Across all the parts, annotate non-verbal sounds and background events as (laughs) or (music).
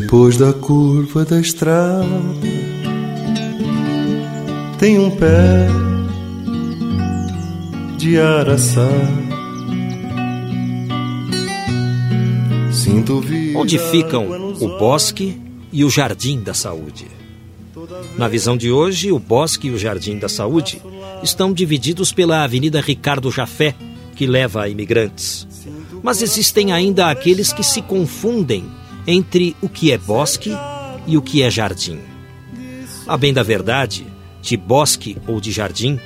Depois da curva da estrada, tem um pé de araçá. Onde ficam o bosque e o jardim da saúde? Na visão de hoje, o bosque e o jardim da saúde estão divididos pela Avenida Ricardo Jafé, que leva a imigrantes. Mas existem ainda aqueles que se confundem entre o que é bosque e o que é jardim. A bem da verdade, de bosque ou de jardim,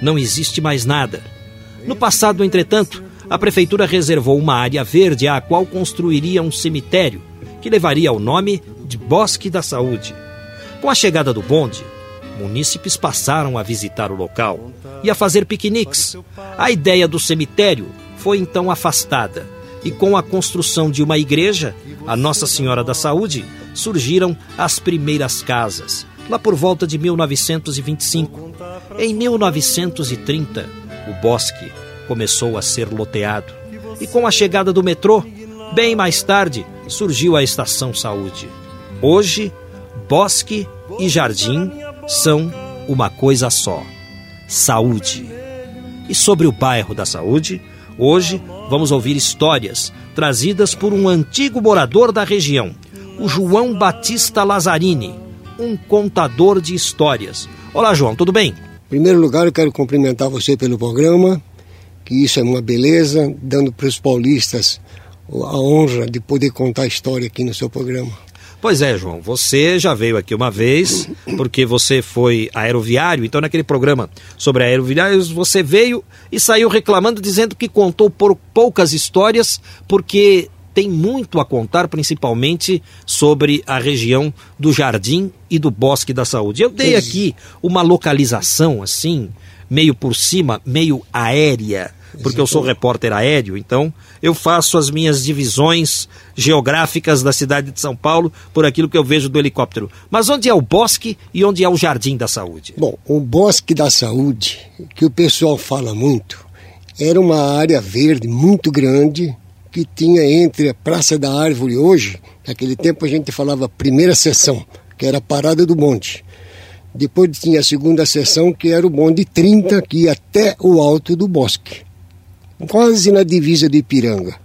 não existe mais nada. No passado, entretanto, a prefeitura reservou uma área verde à qual construiria um cemitério, que levaria o nome de Bosque da Saúde. Com a chegada do bonde, munícipes passaram a visitar o local e a fazer piqueniques. A ideia do cemitério foi então afastada e com a construção de uma igreja, a Nossa Senhora da Saúde, surgiram as primeiras casas, lá por volta de 1925. Em 1930, o bosque começou a ser loteado. E com a chegada do metrô, bem mais tarde, surgiu a Estação Saúde. Hoje, bosque e jardim são uma coisa só: saúde. E sobre o bairro da Saúde, hoje vamos ouvir histórias trazidas por um antigo morador da região, o João Batista Lazzarini, um contador de histórias. Olá, João, tudo bem? Em primeiro lugar, eu quero cumprimentar você pelo programa, que isso é uma beleza, dando para os paulistas a honra de poder contar a história aqui no seu programa. Pois é, João, você já veio aqui uma vez, porque você foi aeroviário, então naquele programa sobre aeroviários você veio e saiu reclamando, dizendo que contou por poucas histórias, porque tem muito a contar, principalmente sobre a região do Jardim e do Bosque da Saúde. Eu dei aqui uma localização, assim, meio por cima, meio aérea porque eu sou repórter aéreo, então eu faço as minhas divisões geográficas da cidade de São Paulo por aquilo que eu vejo do helicóptero. Mas onde é o bosque e onde é o jardim da saúde? Bom, o bosque da saúde, que o pessoal fala muito, era uma área verde muito grande que tinha entre a Praça da Árvore hoje, naquele tempo a gente falava primeira sessão, que era a parada do monte. Depois tinha a segunda sessão, que era o bonde 30, que ia até o alto do bosque quase na divisa de Ipiranga.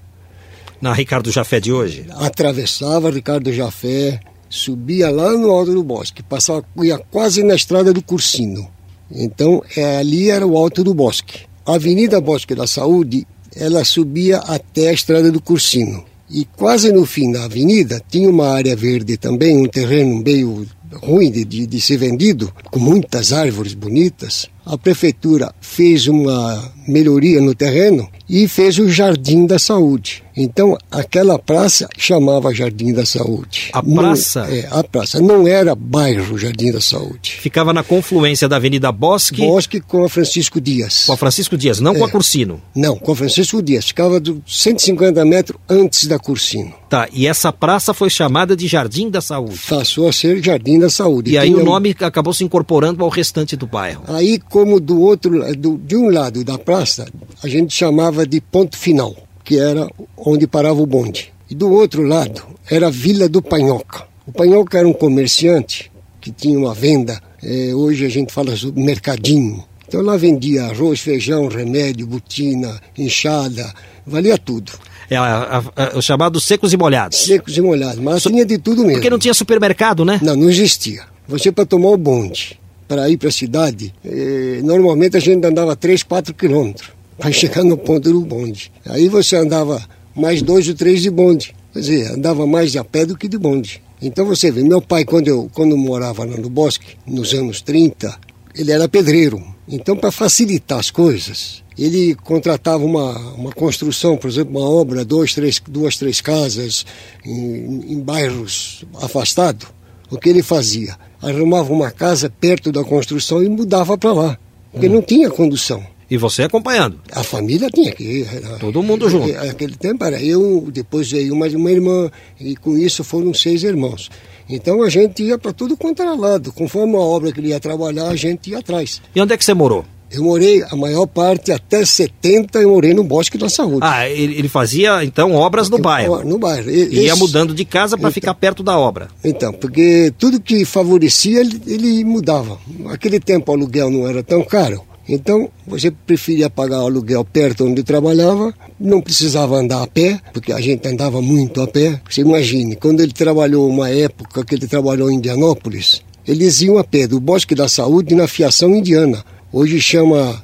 Na Ricardo Jafé de hoje? Atravessava Ricardo Jafé, subia lá no alto do bosque, passava, ia quase na estrada do Cursino. Então, é, ali era o alto do bosque. A Avenida Bosque da Saúde, ela subia até a estrada do Cursino. E quase no fim da avenida tinha uma área verde também, um terreno meio ruim de, de, de ser vendido, com muitas árvores bonitas a prefeitura fez uma melhoria no terreno e fez o Jardim da Saúde. Então, aquela praça chamava Jardim da Saúde. A praça? Não, é, a praça. Não era bairro Jardim da Saúde. Ficava na confluência da Avenida Bosque... Bosque com a Francisco Dias. Com a Francisco Dias, não é. com a é. Cursino? Não, com a Francisco Dias. Ficava 150 metros antes da Cursino. Tá, e essa praça foi chamada de Jardim da Saúde? Passou a ser Jardim da Saúde. E aí o nome acabou se incorporando ao restante do bairro. Aí, como do outro, do, de um lado da praça, a gente chamava de ponto final, que era onde parava o bonde. E do outro lado era a Vila do Panhoca. O Panhoca era um comerciante que tinha uma venda, é, hoje a gente fala sobre mercadinho. Então lá vendia arroz, feijão, remédio, botina, enxada, valia tudo. É a, a, a, o chamado secos e molhados. Secos e molhados, mas so... tinha de tudo mesmo. Porque não tinha supermercado, né? Não, não existia. Você para tomar o bonde para ir para a cidade, eh, normalmente a gente andava 3, 4 quilômetros (laughs) para chegar no ponto do bonde. Aí você andava mais dois ou três de bonde. Quer dizer, andava mais a pé do que de bonde. Então você vê, meu pai, quando eu quando morava lá no bosque, nos anos 30, ele era pedreiro. Então, para facilitar as coisas, ele contratava uma, uma construção, por exemplo, uma obra, dois, três, duas, três casas em, em bairros afastados. O que ele fazia? Arrumava uma casa perto da construção e mudava para lá, porque hum. não tinha condução. E você acompanhando? A família tinha que ir. Todo mundo junto. Naquele tempo era eu, depois veio mais uma irmã, e com isso foram seis irmãos. Então a gente ia para tudo quanto era lado. Conforme a obra que ele ia trabalhar, a gente ia atrás. E onde é que você morou? Eu morei, a maior parte, até 70, eu morei no Bosque da Saúde. Ah, ele, fazia, então, obras no bairro? No bairro. E, Ia mudando de casa para então, ficar perto da obra. Então, porque tudo que favorecia, ele, ele mudava. Naquele tempo, o aluguel não era tão caro. Então, você preferia pagar o aluguel perto onde trabalhava, não precisava andar a pé, porque a gente andava muito a pé. Você imagine, quando ele trabalhou uma época que ele trabalhou em Indianópolis, eles iam a pé do Bosque da Saúde na Fiação Indiana. Hoje chama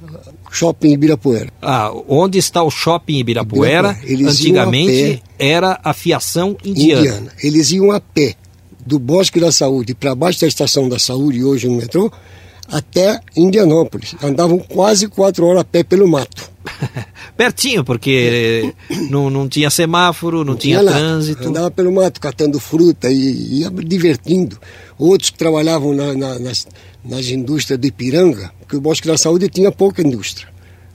Shopping Ibirapuera. Ah, onde está o Shopping Ibirapuera? Ibirapuera. Antigamente a era a Fiação Indiana. Indiana. Eles iam a pé do Bosque da Saúde para baixo da Estação da Saúde, hoje no metrô, até Indianópolis. Andavam quase quatro horas a pé pelo mato. (laughs) Pertinho, porque não, não tinha semáforo, não, não tinha, tinha trânsito. Andava pelo mato catando fruta e ia divertindo. Outros que trabalhavam na, na, nas, nas indústrias de Ipiranga, porque o Bosque da Saúde tinha pouca indústria.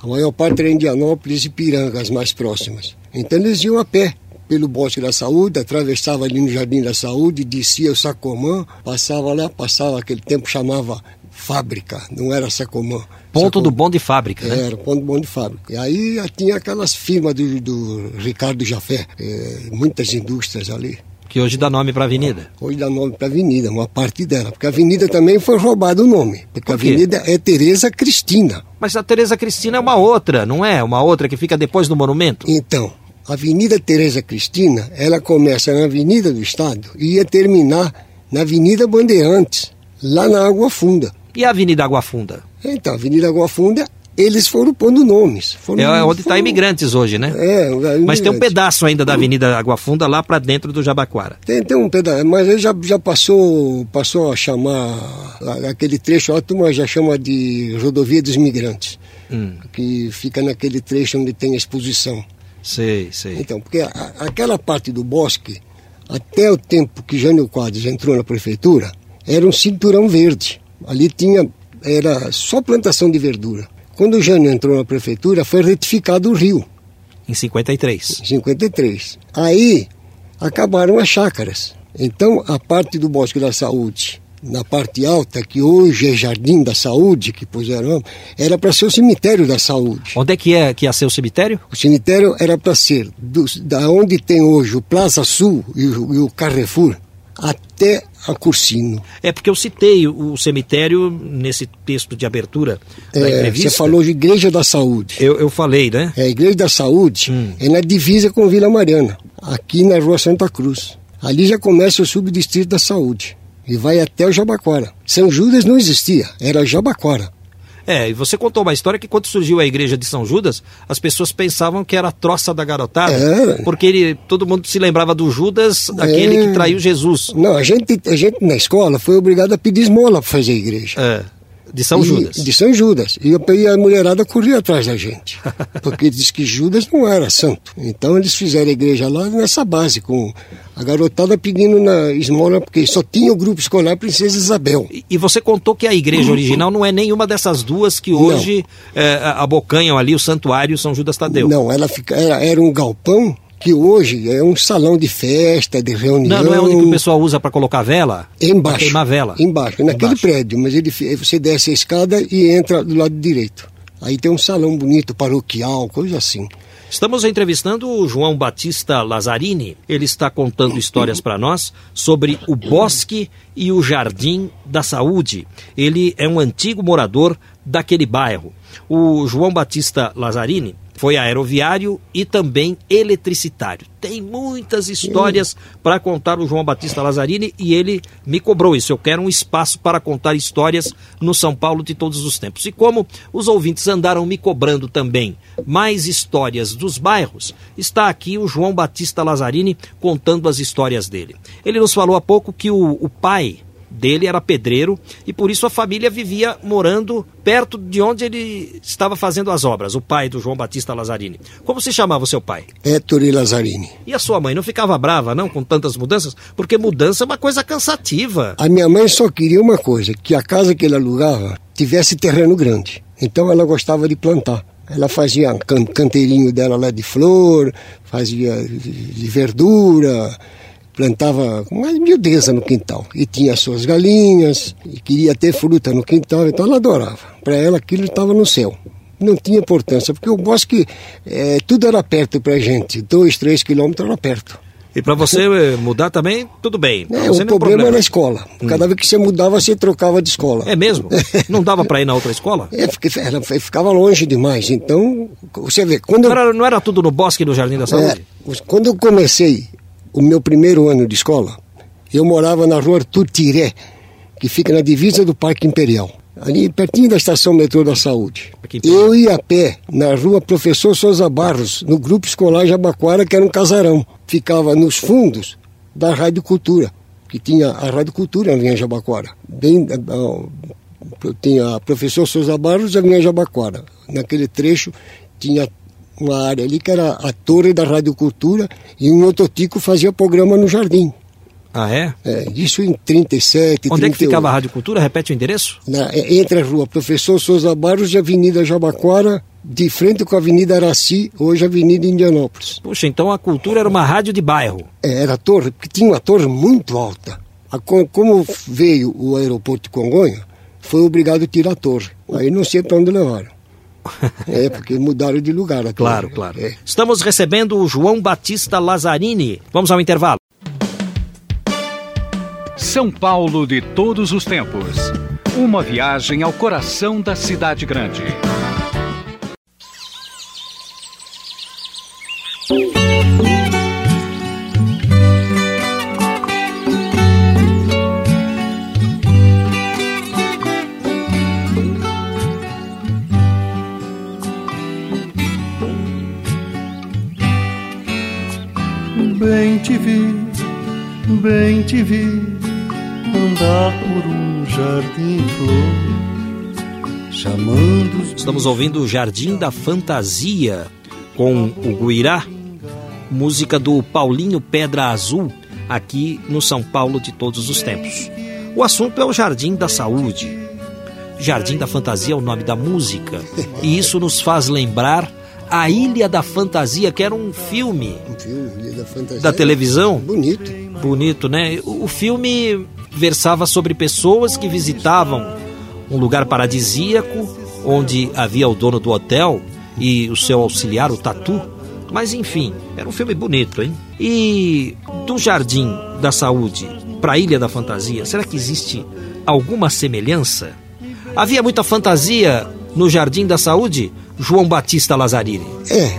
A maior parte era Indianópolis e Ipiranga, as mais próximas. Então eles iam a pé pelo Bosque da Saúde, atravessava ali no Jardim da Saúde, descia o Sacomã, passava lá, passava aquele tempo chamava fábrica, não era Sacomã. Ponto Sacomã. do bonde fábrica, né? Era, ponto do bonde fábrica. E aí tinha aquelas firmas do, do Ricardo Jafé, é, muitas indústrias ali. Que hoje dá nome para a avenida. Hoje dá nome para a avenida, uma parte dela. Porque a avenida também foi roubado o nome. Porque Por a avenida é Tereza Cristina. Mas a Tereza Cristina é uma outra, não é? Uma outra que fica depois do monumento? Então, a Avenida Tereza Cristina, ela começa na Avenida do Estado e ia terminar na Avenida Bandeirantes, lá na Água Funda. E a Avenida Água Funda? Então, a Avenida Água Funda, eles foram pondo nomes. Foram, é onde está Imigrantes hoje, né? É, imigrantes. Mas tem um pedaço ainda da Avenida Água Funda lá para dentro do Jabaquara. Tem, tem um pedaço, mas ele já, já passou, passou a chamar, aquele trecho, a turma já chama de Rodovia dos Imigrantes, hum. que fica naquele trecho onde tem a exposição. Sei, sei. Então, porque a, aquela parte do bosque, até o tempo que Jânio Quadros entrou na prefeitura, era um cinturão verde. Ali tinha, era só plantação de verdura. Quando o Jânio entrou na prefeitura, foi retificado o rio. Em 53. Em 53. Aí acabaram as chácaras. Então, a parte do Bosque da Saúde, na parte alta, que hoje é Jardim da Saúde, que puseram, era para ser o cemitério da saúde. Onde é que, é que ia ser o cemitério? O cemitério era para ser do, da onde tem hoje o Plaza Sul e o, e o Carrefour, até a Cursino. É porque eu citei o cemitério nesse texto de abertura da é, entrevista. Você falou de Igreja da Saúde. Eu, eu falei, né? É, a Igreja da Saúde hum. é na divisa com Vila Mariana, aqui na Rua Santa Cruz. Ali já começa o subdistrito da Saúde e vai até o Jabaquara. São Judas não existia, era Jabaquara. É, e você contou uma história que quando surgiu a igreja de São Judas, as pessoas pensavam que era a troça da garotada, é. porque ele, todo mundo se lembrava do Judas, aquele é. que traiu Jesus. Não, a gente, a gente na escola foi obrigado a pedir esmola para fazer a igreja. É. De São e, Judas. De São Judas. E, e a mulherada corria atrás da gente. (laughs) Porque diz que Judas não era santo. Então eles fizeram a igreja lá nessa base, com a garotada pedindo na esmola, porque só tinha o grupo escolar Princesa Isabel. E, e você contou que a igreja original não é nenhuma dessas duas que hoje é, abocanham ali o santuário São Judas Tadeu. Não, ela fica, era, era um galpão que hoje é um salão de festa, de reunião. Não, não é onde o pessoal usa para colocar vela? Embaixo. queimar vela. Embaixo, naquele embaixo. prédio, mas ele, você desce a escada e entra do lado direito. Aí tem um salão bonito, paroquial, coisa assim. Estamos entrevistando o João Batista Lazzarini. Ele está contando histórias para nós sobre o bosque e o jardim da saúde. Ele é um antigo morador daquele bairro. O João Batista Lazzarini foi aeroviário e também eletricitário. Tem muitas histórias para contar o João Batista Lazzarini e ele me cobrou isso. Eu quero um espaço para contar histórias no São Paulo de todos os tempos. E como os ouvintes andaram me cobrando também mais histórias dos bairros, está aqui o João Batista Lazzarini contando as histórias dele. Ele nos falou há pouco que o, o pai dele era pedreiro e por isso a família vivia morando perto de onde ele estava fazendo as obras, o pai do João Batista Lazzarini. Como se chamava o seu pai? Héctor Lazzarini. E a sua mãe não ficava brava, não, com tantas mudanças? Porque mudança é uma coisa cansativa. A minha mãe só queria uma coisa, que a casa que ele alugava tivesse terreno grande. Então ela gostava de plantar. Ela fazia can canteirinho dela lá de flor, fazia de verdura, plantava uma miudeza no quintal. E tinha suas galinhas, e queria ter fruta no quintal, então ela adorava. Para ela aquilo estava no céu. Não tinha importância, porque o bosque, é, tudo era perto para gente. Dois, três quilômetros era perto. E para você eh, mudar também, tudo bem. É, o problema, problema era a escola. Hum. Cada vez que você mudava, você trocava de escola. É mesmo? (laughs) Não dava para ir na outra escola? É, porque ela ficava longe demais. Então, você vê. Quando não, era, não era tudo no bosque do Jardim da Saúde? É, quando eu comecei o meu primeiro ano de escola, eu morava na rua Artur Tiré, que fica na divisa do Parque Imperial ali pertinho da estação metrô da Saúde. Eu ia a pé na rua Professor Souza Barros, no grupo escolar Jabaquara, que era um casarão. Ficava nos fundos da Rádio Cultura, que tinha a Rádio Cultura na linha Jabaquara. Bem, tinha a Professor Souza Barros e a linha Jabaquara. Naquele trecho tinha uma área ali que era a torre da Rádio Cultura e um ototico fazia programa no jardim. Ah, é? é isso em 37, Onde 38. é que ficava a Rádio Cultura? Repete o endereço? Na, é, entre a rua Professor Souza Barros e Avenida Jabaquara, de frente com a Avenida Araci, hoje a Avenida Indianópolis. Puxa, então a Cultura era uma rádio de bairro. É, era a torre, porque tinha uma torre muito alta. A, como veio o aeroporto de Congonha, foi obrigado a tirar a torre. Aí não sei para onde levaram. (laughs) é, porque mudaram de lugar. Claro, torre. claro. É. Estamos recebendo o João Batista Lazzarini. Vamos ao intervalo. São Paulo de todos os tempos. Uma viagem ao coração da cidade grande. Te vi, bem te vi andar por um jardim flor, chamando. Estamos ouvindo o Jardim da Fantasia com o Guirá, música do Paulinho Pedra Azul, aqui no São Paulo de todos os tempos. O assunto é o Jardim da Saúde. Jardim da Fantasia é o nome da música, e isso nos faz lembrar a Ilha da Fantasia, que era um filme, um filme Ilha da, Fantasia, da televisão. Bonito. Bonito, né? O filme versava sobre pessoas que visitavam um lugar paradisíaco onde havia o dono do hotel e o seu auxiliar, o Tatu. Mas enfim, era um filme bonito, hein? E do Jardim da Saúde para a Ilha da Fantasia, será que existe alguma semelhança? Havia muita fantasia no Jardim da Saúde, João Batista Lazzarini? É,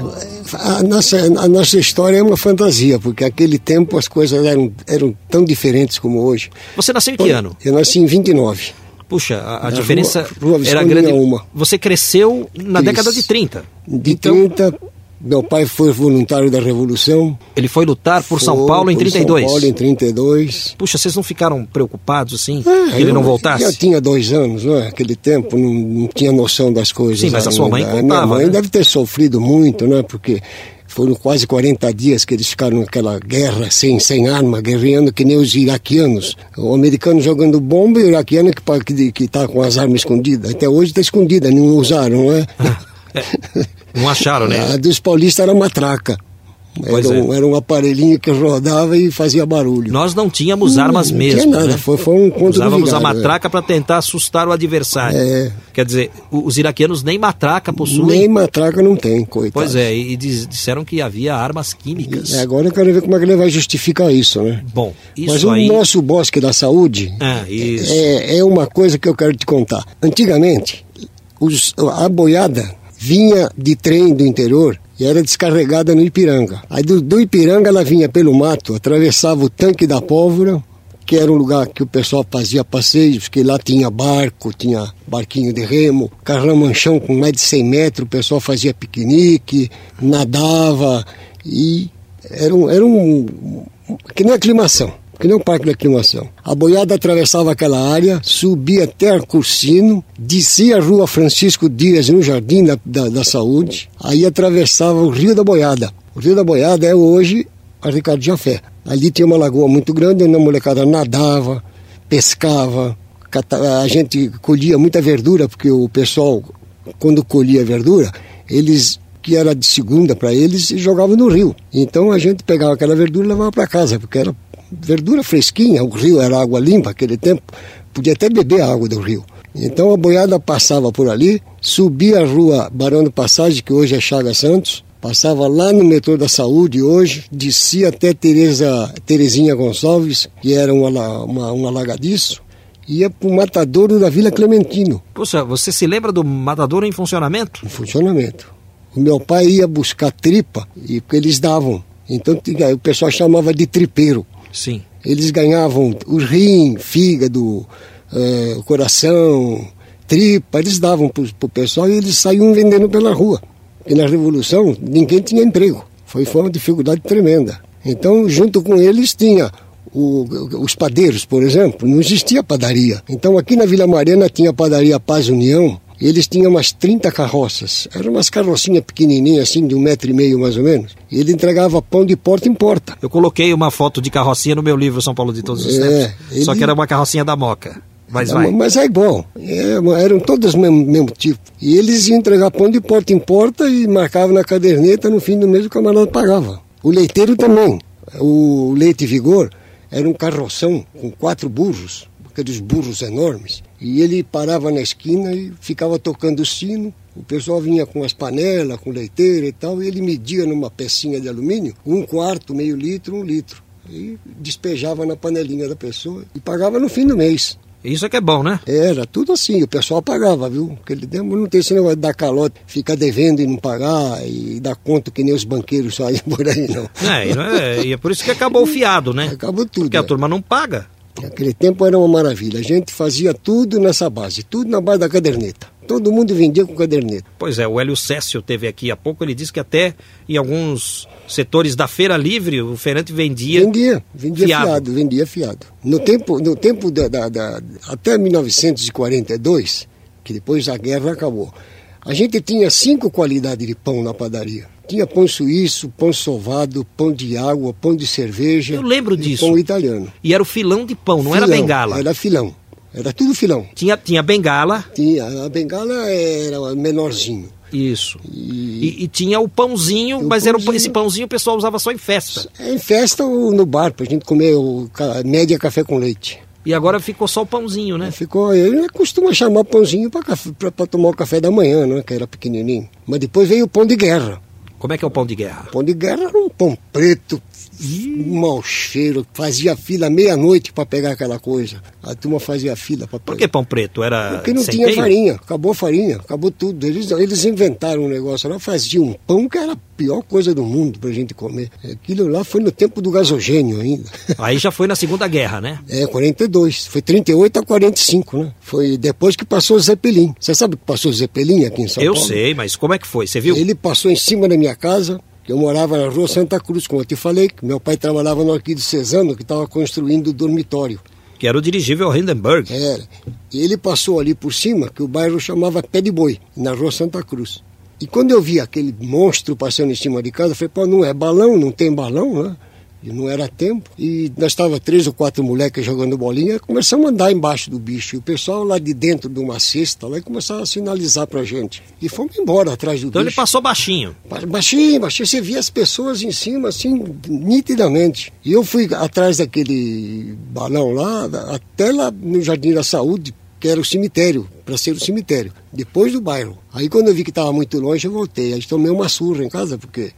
a nossa, a nossa história é uma fantasia, porque naquele tempo as coisas eram, eram tão diferentes como hoje. Você nasceu em que ano? Eu nasci em 29. Puxa, a, a diferença rua, rua era grande. Uma. Você cresceu na Isso. década de 30. De então... 30 meu pai foi voluntário da Revolução. Ele foi lutar por foi, São Paulo em 32. São Paulo em 32. Puxa, vocês não ficaram preocupados assim? É, que ele não voltasse? Já tinha dois anos, não é? Aquele tempo, não, não tinha noção das coisas. Sim, mas a sua mãe contava. A minha mãe né? deve ter sofrido muito, né? Porque foram quase 40 dias que eles ficaram naquela guerra sem, sem arma, guerreando que nem os iraquianos. O americano jogando bomba e o iraquiano que está com as armas escondidas. Até hoje está escondida, não usaram, não é? (laughs) é. (laughs) Não acharam, né? A dos paulistas era matraca. Era um, é. era um, aparelhinho que rodava e fazia barulho. Nós não tínhamos armas não, mesmo. Não tinha nada, né? foi, foi um conto Usávamos a é. matraca é. para tentar assustar o adversário. É. Quer dizer, os iraquianos nem matraca possuem. Nem matraca não tem, coitado. Pois é, e disseram que havia armas químicas. E agora eu quero ver como é que ele vai justificar isso, né? Bom, isso Mas aí... o nosso bosque da saúde ah, é, é uma coisa que eu quero te contar. Antigamente, os, a boiada vinha de trem do interior e era descarregada no Ipiranga. Aí do, do, Ipiranga ela vinha pelo mato, atravessava o tanque da pólvora, que era um lugar que o pessoal fazia passeios, que lá tinha barco, tinha barquinho de remo, carramanchão com mais de 100 metros, o pessoal fazia piquenique, nadava e era um, era um que nem aclimação. Que nem um parque de aclimação. A boiada atravessava aquela área, subia até Cursino, descia a rua Francisco Dias no Jardim da, da, da Saúde, aí atravessava o Rio da Boiada. O Rio da Boiada é hoje a Ricardo Jafé. Ali tinha uma lagoa muito grande, onde a molecada nadava, pescava, a gente colhia muita verdura, porque o pessoal, quando colhia verdura, eles que era de segunda para eles e jogavam no rio. Então a gente pegava aquela verdura e levava para casa, porque era verdura fresquinha, o rio era água limpa aquele tempo, podia até beber a água do rio. Então a boiada passava por ali, subia a rua Barão do Passagem, que hoje é Chaga Santos, passava lá no metrô da Saúde hoje, descia até Tereza, Terezinha Gonçalves, que era um, uma, um alagadiço, ia para o matadouro da Vila Clementino. Poxa, você se lembra do matadouro em funcionamento? Em funcionamento. O meu pai ia buscar tripa e eles davam. Então o pessoal chamava de tripeiro. Sim. Eles ganhavam o rim, fígado, uh, coração, tripa, eles davam para o pessoal e eles saíam vendendo pela rua. E na Revolução ninguém tinha emprego. Foi, foi uma dificuldade tremenda. Então, junto com eles tinha o, os padeiros, por exemplo, não existia padaria. Então, aqui na Vila Mariana tinha a padaria Paz União, eles tinham umas 30 carroças. Eram umas carrocinhas pequenininhas, assim, de um metro e meio mais ou menos. E ele entregava pão de porta em porta. Eu coloquei uma foto de carrocinha no meu livro São Paulo de Todos os é, Tempos. Ele... Só que era uma carrocinha da Moca. Mas vai. Mas é igual. É, eram todas do mesmo, mesmo tipo. E eles iam entregar pão de porta em porta e marcavam na caderneta. No fim do mês o camarada pagava. O leiteiro também. O Leite Vigor era um carroção com quatro burros aqueles burros enormes. E ele parava na esquina e ficava tocando o sino. O pessoal vinha com as panelas, com leiteira e tal, e ele media numa pecinha de alumínio um quarto, meio litro, um litro. E despejava na panelinha da pessoa e pagava no fim do mês. Isso é que é bom, né? Era, tudo assim, o pessoal pagava, viu? Porque ele não tem esse negócio de dar calote, ficar devendo e não pagar, e dar conta que nem os banqueiros (laughs) saem por aí, não. É, é, e é por isso que acabou o fiado, né? Acabou tudo. Porque a é. turma não paga. Naquele tempo era uma maravilha. A gente fazia tudo nessa base, tudo na base da caderneta. Todo mundo vendia com caderneta. Pois é, o Hélio Cécio teve aqui há pouco, ele disse que até em alguns setores da Feira Livre o feirante vendia. Vendia, vendia fiado, fiado vendia fiado. No tempo, no tempo da, da, da, até 1942, que depois a guerra acabou, a gente tinha cinco qualidades de pão na padaria. Tinha pão suíço, pão sovado, pão de água, pão de cerveja. Eu lembro disso. Pão italiano. E era o filão de pão, não filão, era bengala? Era filão. Era tudo filão. Tinha, tinha bengala? Tinha. A bengala era menorzinho. Isso. E, e, e tinha o pãozinho, o mas pãozinho... era esse pãozinho o pessoal usava só em festa. É, em festa ou no bar, pra gente comer o média café com leite. E agora ficou só o pãozinho, né? Ficou, ele costuma chamar pãozinho para tomar o café da manhã, né? Que era pequenininho. Mas depois veio o pão de guerra. Como é que é o pão de guerra? Pão de guerra era um pão preto, um mau cheiro, fazia fila meia-noite para pegar aquela coisa. A turma fazia fila para pegar. Por que pão preto? Era Porque não tinha farinha, acabou a farinha, acabou tudo. Eles, eles inventaram um negócio lá, faziam um pão que era a pior coisa do mundo para a gente comer. Aquilo lá foi no tempo do gasogênio ainda. (laughs) Aí já foi na Segunda Guerra, né? É, 42. Foi 38 a 45, né? Foi depois que passou o Zeppelin. Você sabe que passou o Zeppelin aqui em São eu Paulo? Eu sei, mas como é que foi? Você viu? Ele passou em cima da minha casa, eu morava na rua Santa Cruz, como eu te falei, que meu pai trabalhava no Arquido Cesano, que estava construindo o dormitório. Que era o dirigível Hindenburg. Era. E ele passou ali por cima, que o bairro chamava Pé de Boi, na rua Santa Cruz. E quando eu vi aquele monstro passando em cima de casa, eu falei, pô, não é balão, não tem balão, né? E não era tempo. E nós estava três ou quatro moleques jogando bolinha, começamos a andar embaixo do bicho. E o pessoal lá de dentro de uma cesta lá começava a sinalizar pra gente. E fomos embora atrás do então bicho. Então ele passou baixinho. Baixinho, baixinho. Você via as pessoas em cima, assim, nitidamente. E eu fui atrás daquele balão lá, até lá no Jardim da Saúde, que era o cemitério, para ser o cemitério, depois do bairro. Aí quando eu vi que estava muito longe, eu voltei. Aí tomei uma surra em casa, porque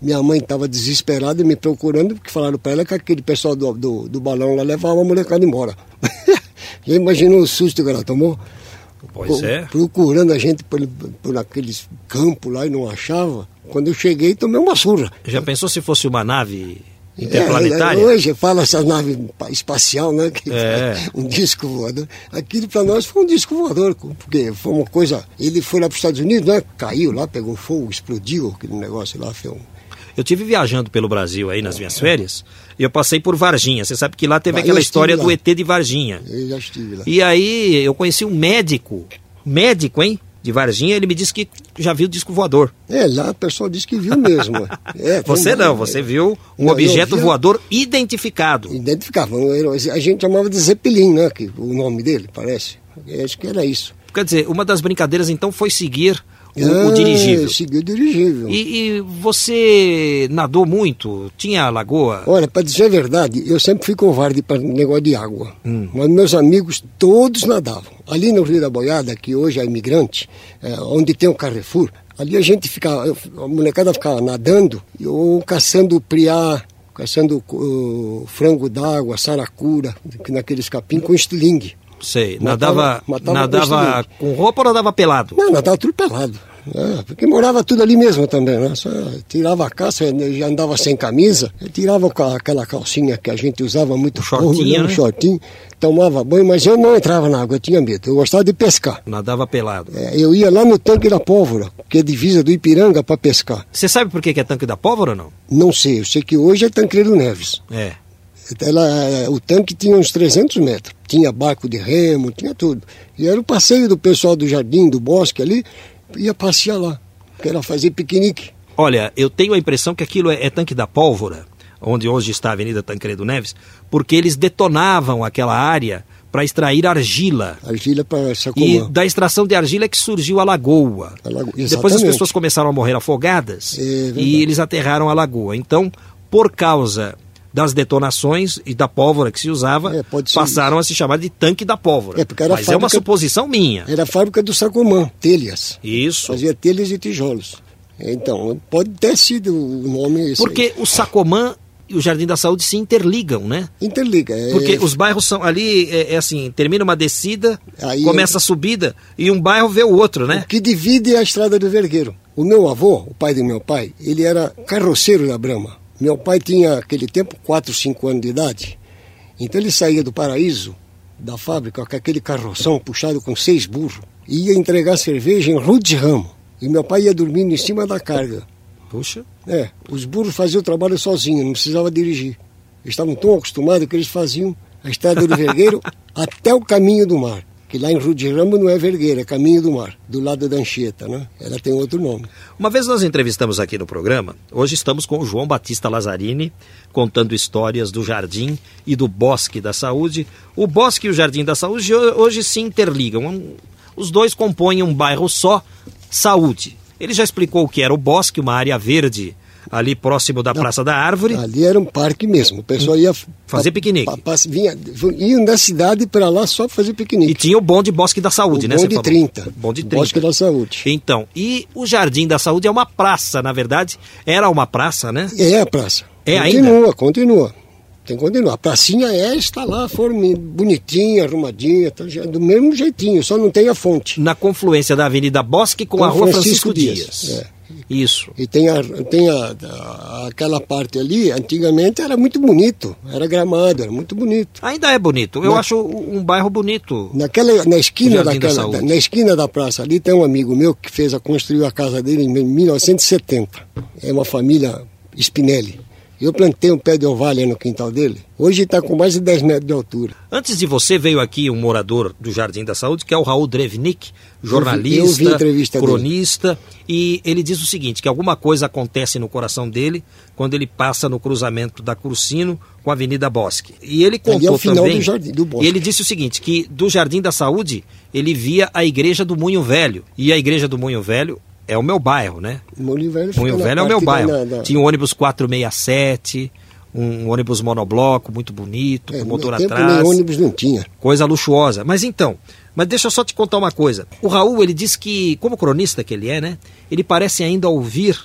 minha mãe estava desesperada me procurando, porque falaram para ela que aquele pessoal do, do, do, balão lá levava a molecada embora. (laughs) Já imaginou o susto que ela tomou? Pois é. Procurando a gente por, por aqueles campos lá e não achava. Quando eu cheguei, tomei uma surra. Já pensou se fosse uma nave interplanetária? É, hoje fala essa nave espacial, né? Que é. (laughs) Um disco voador. Aquilo para nós foi um disco voador, porque foi uma coisa. Ele foi lá para os Estados Unidos, né? Caiu lá, pegou fogo, explodiu aquele negócio lá. Foi um, Eu tive viajando pelo Brasil aí nas minhas férias e eu passei por Varginha. Você sabe que lá teve aquela história lá. do ET de Varginha. Eu já estive lá. E aí eu conheci um médico, médico, hein? De Varginha, ele me disse que já viu disco voador. É, lá o pessoal disse que viu mesmo. (laughs) É, Você não, você viu um Não, objeto vi a- voador identificado. Identificavam. era- A gente chamava de Zeppelin, né? Que, o nome dele, parece. Eu acho que era isso. Quer dizer, uma das brincadeiras então foi seguir o, o Ah, dirigível. Seguiu o dirigível. E, e você nadou muito? Tinha lagoa? Olha, para dizer a verdade, eu sempre fui covarde para negócio de água. Hum. Mas meus amigos todos nadavam. Ali no Rio da Boiada, que hoje é imigrante, é, onde tem o Carrefour, ali a gente ficava, a molecada ficava nadando ou caçando priá, caçando uh, frango d'água, saracura, que naqueles capim com estilingue. Sei, Matava- nadava, matava nadava com roupa ou nadava pelado? Não, nadava tudo pelado. né? porque morava tudo ali mesmo também, né? Só tirava a calça, eu já andava sem camisa, tirava aquela calcinha que a gente usava muito Um shortinho, né? um shortinho, tomava banho, mas eu não entrava na água, eu tinha medo, eu gostava de pescar. Nadava pelado. É, eu ia lá no tanque da pólvora, que é divisa do Ipiranga, para pescar. Você sabe por que que é tanque da pólvora ou não? Não sei, eu sei que hoje é Tancredo Neves. É. Ela, é, o tanque tinha uns 300 metros, tinha barco de remo, tinha tudo. E era o passeio do pessoal do jardim, do bosque ali, ia passear lá, que era fazer piquenique. Olha, eu tenho a impressão que aquilo é, é tanque da pólvora, onde hoje está a Avenida Tancredo Neves, porque eles detonavam aquela área para extrair argila. Argila para E Sacomã. da extração de argila é que surgiu a lagoa. A lagoa, Depois as pessoas começaram a morrer afogadas É e eles aterraram a lagoa. Então, por causa das detonações e da pólvora que se usava, É, passaram a se chamar de tanque da pólvora. É, porque era Mas é uma fábrica- suposição minha. Era a fábrica do Sacomã, telhas. Isso. Fazia telhas e tijolos. Então, pode ter sido o nome esse Porque o Sacomã e o Jardim da Saúde se interligam, né? aí. Interliga. É, Porque os bairros são ali, é, é assim, termina uma descida, Aí começa a subida e um bairro vê o outro, né? O que divide é a estrada do Vergueiro. O meu avô, o pai do meu pai, ele era carroceiro da Brahma. Meu pai tinha, aquele tempo, 4, 5 anos de idade. Então ele saía do paraíso, da fábrica, com aquele carroção puxado com seis burros, e ia entregar cerveja em Rude Ramo. E meu pai ia dormindo em cima da carga. Puxa. É, os burros faziam o trabalho sozinhos, não precisava dirigir. Eles estavam tão acostumados que eles faziam a estrada do Vergueiro (laughs) até o caminho do mar. Que lá em Rio de não é Vergueiro, é caminho do mar, do lado da Anchieta, né? Ela tem outro nome. Uma vez nós entrevistamos aqui no programa, hoje estamos com o João Batista Lazzarini, contando histórias do Jardim e do Bosque da Saúde. O Bosque e o Jardim da Saúde ho- hoje se interligam. Os dois compõem um bairro só, Saúde. Ele já explicou o que era o Bosque, uma área verde ali próximo da Praça da Árvore. Ali era um parque mesmo, o pessoal ia... Fazer pa- piquenique. vinha, iam da cidade para lá só para fazer E piquenique. tinha o Bonde Bosque da Saúde, o né? bom você de falou? 30. Bom de o 30. Bosque da Saúde. Então, e o Jardim da Saúde é uma praça, na verdade. Era uma praça, né? É a praça. É continua, continua. Tem que continuar. A pracinha é, está lá, forma bonitinha, arrumadinha, tá, do mesmo jeitinho, só não tem a fonte. Na confluência da Avenida Bosque com, Com a Rua Francisco Francisco, Dias, Dias. é. Isso. E tem, a, tem a, a- aquela parte ali, antigamente era muito bonito, era gramado, era muito bonito. Ainda é bonito. Eu Na- acho um bairro bonito. Naquela, na esquina daquela, da- na esquina da praça ali tem um amigo meu que fez a construiu a casa dele em 1970. É uma família Spinelli. Eu plantei um pé de orvalho no quintal dele. Hoje está com mais de 10 metros de altura. Antes de você veio aqui um morador do Jardim da Saúde, que é o Raul Drevnik, jornalista, eu vi a entrevista dele. cronista, e ele diz o seguinte, que alguma coisa acontece no coração dele quando ele passa no cruzamento da Cursino com a Avenida Bosque. E ele é contou o final também, do Jardim- do e ele disse o seguinte, que do Jardim da Saúde ele via a igreja do Munho Velho, e a igreja do Munho Velho é o meu bairro, né? Moinho Velho, Velho é o meu bairro. da- Tinha um ônibus 467, um ônibus monobloco muito bonito, É, com motor tempo atrás, nem ônibus não tinha. coisa luxuosa. Mas então, mas deixa eu só te contar uma coisa. O Raul, ele diz que, como cronista que ele é, né? Ele parece ainda ouvir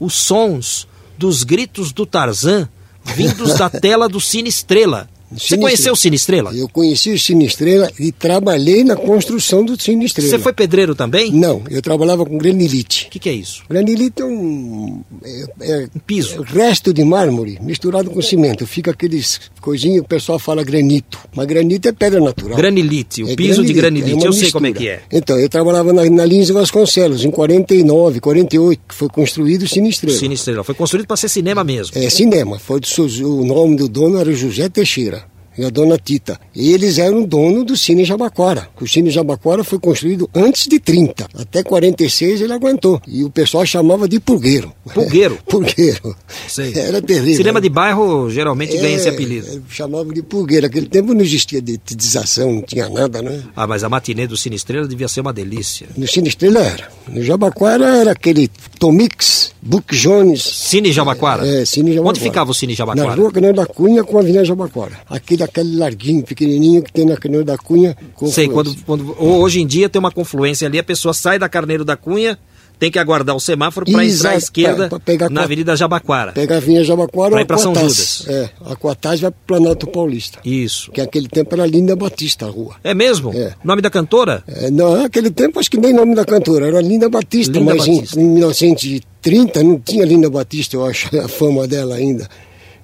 os sons dos gritos do Tarzan vindos da (laughs) tela do Cine Estrela. Você conheceu o Cine Estrela? Eu conheci o Cine Estrela e trabalhei na construção do Cine Estrela. Você foi pedreiro também? Não, eu trabalhava com granilite. O que, que, é isso? Granilite é um, é, é um piso. É resto de mármore misturado com cimento. Fica aqueles coisinhos, o pessoal fala granito. Mas granito é pedra natural. Granilite, o é piso granilite, de granilite, é eu mistura. sei como é que é. Então, eu trabalhava na, na Lins Vasconcelos, em 49, 48, que foi construído o. Cine Estrela. Foi construído para ser cinema mesmo. É, cinema. Foi o nome do dono era José Teixeira e a dona Tita. E eles eram dono do Cine Jabaquara. O Cine Jabaquara foi construído antes de 30. Até 46 ele aguentou. E o pessoal chamava de pulgueiro. Pulgueiro? (laughs) pulgueiro. Sei. Era terrível. Cinema de bairro geralmente é, ganha esse apelido. É, chamava de pulgueiro. Aquele tempo não existia detização, não tinha nada, né? Ah, mas a matinê do Cine Estrela devia ser uma delícia. No Cine Estrela era. No Jabaquara era aquele Tomix, Book Jones. Cine Jabaquara? É, Cine Jabaquara. Onde ficava o Cine Jabaquara? Na rua Canal da Cunha com a Avenida Jabaquara. Aquele aquele larguinho, pequenininho que tem na Carneiro da Cunha. Sei, quando, quando, hoje em dia tem uma confluência ali, a pessoa sai da Carneiro da Cunha, tem que aguardar o semáforo para entrar à esquerda pra, pra na Avenida Jabaquara. Pegar a Avenida Jabaquara para ir para São Judas. É, a Coatás vai para o Planalto Paulista. Isso. Que naquele tempo era Linda Batista a rua. É mesmo? É. Nome da cantora? É, não, naquele tempo acho que nem nome da cantora, era Linda Batista, Linda mas Batista. Em, em 1930 não tinha Linda Batista, eu acho, (laughs) a fama dela ainda.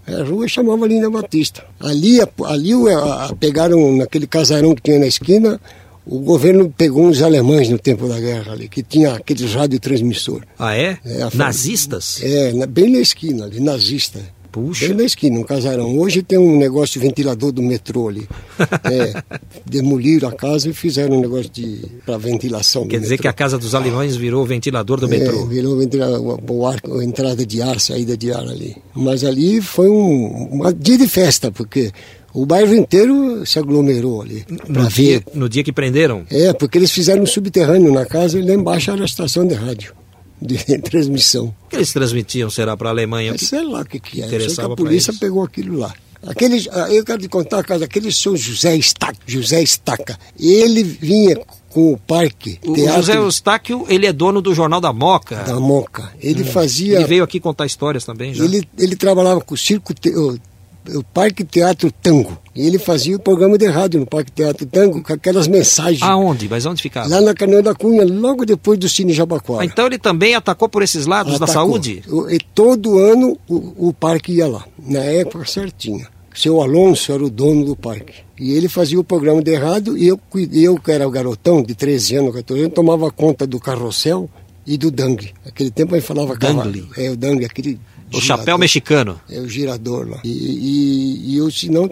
A rua chamava Linda Batista. Ali, ali pegaram naquele casarão que tinha na esquina, o governo pegou uns alemães no tempo da guerra ali, que tinha aqueles radiotransmissor. Ah, é? é Nazistas? É, bem na esquina ali, nazista. Puxa. Bem na esquina, um casarão. Hoje tem um negócio de ventilador do metrô ali. (laughs) é, demoliram a casa e fizeram um negócio de para ventilação. Quer dizer metrô. que a casa dos alemães virou ventilador do é, metrô? Virou ventilador, o ar, entrada de ar, saída de ar ali. Mas ali foi um, um dia de festa, porque o bairro inteiro se aglomerou ali. No dia, no dia que prenderam? É, porque eles fizeram um subterrâneo na casa e lá embaixo era a estação de rádio de (laughs) transmissão. O que eles transmitiam, será, para a Alemanha? Que sei lá o que, que é. Interessava que a polícia pegou aquilo lá. Aquele, ah, eu quero te contar a casa, aquele seu José Estaca, José Estaca, ele vinha com o parque. O teatro, José Eustáquio, ele é dono do Jornal da Moca. Da Moca. Ele hum. fazia... Ele veio aqui contar histórias também já. Ele, ele trabalhava com o circo, o Parque Teatro Tango. E ele fazia o programa de rádio no Parque Teatro Tango com aquelas mensagens. Aonde? Mas onde ficava? Lá na Canoa da Cunha, logo depois do Cine Jabaquara. Ah, então ele também atacou por esses lados atacou. da saúde? E todo ano o, o parque ia lá, na época certinha. Seu Alonso era o dono do parque. E ele fazia o programa de rádio e eu, eu que era o garotão de 13 anos, 14 anos, tomava conta do carrossel e do dangue. Naquele tempo a gente falava Dangle. É, o dangue, aquele o chapéu mexicano. É o girador lá. E, e, e eu, se não,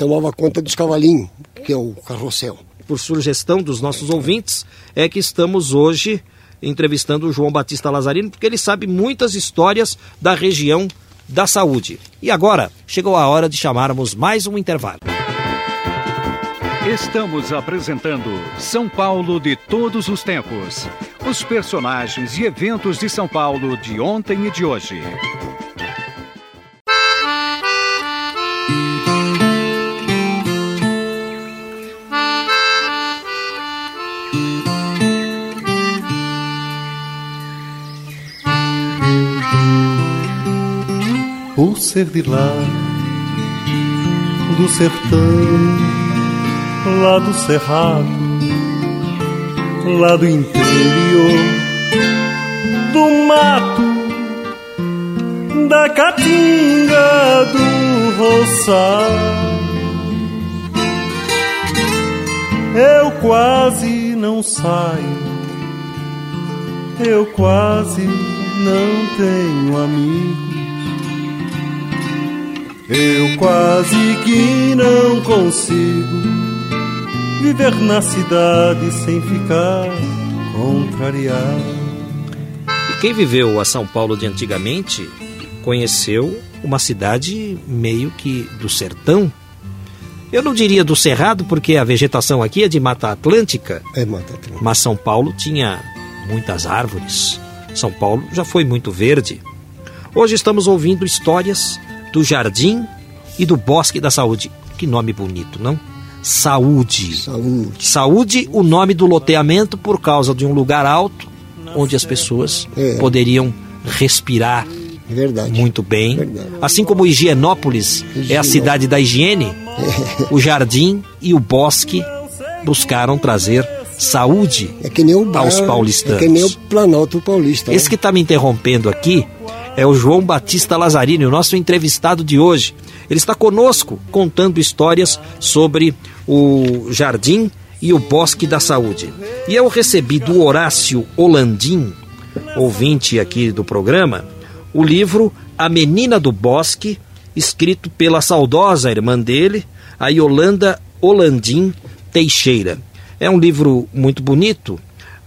tomava conta dos cavalinhos, que é o carrossel. Por sugestão dos nossos ouvintes, é que estamos hoje entrevistando o João Batista Lazarino, porque ele sabe muitas histórias da região da saúde. E agora, chegou a hora de chamarmos mais um intervalo. Estamos apresentando São Paulo de todos os tempos. Os personagens e eventos de São Paulo de ontem e de hoje. Por ser de lá, do sertão, lá do cerrado, lá do interior, do mato, da caatinga, do roçar. Eu quase não saio, eu quase não tenho amigos eu quase que não consigo viver na cidade sem ficar contrariado. E quem viveu a São Paulo de antigamente conheceu uma cidade meio que do sertão. Eu não diria do cerrado, porque a vegetação aqui é de Mata Atlântica. É Mata Atlântica. Mas São Paulo tinha muitas árvores. São Paulo já foi muito verde. Hoje estamos ouvindo histórias do Jardim e do Bosque da Saúde. Que nome bonito, não? Saúde. Saúde. Saúde, o nome do loteamento por causa de um lugar alto onde as pessoas é. poderiam respirar Verdade. muito bem. Verdade. Assim como Higienópolis é a cidade da higiene, o jardim e o bosque buscaram trazer saúde É que nem o bar, aos paulistanos. É que nem o Planalto Paulista. Esse né? que está me interrompendo aqui é o João Batista Lazzarini, o nosso entrevistado de hoje. Ele está conosco contando histórias sobre o jardim e o bosque da saúde. E eu recebi do Horácio Holandim, ouvinte aqui do programa, o livro A Menina do Bosque, escrito pela saudosa irmã dele, a Yolanda Holandim Teixeira. É um livro muito bonito.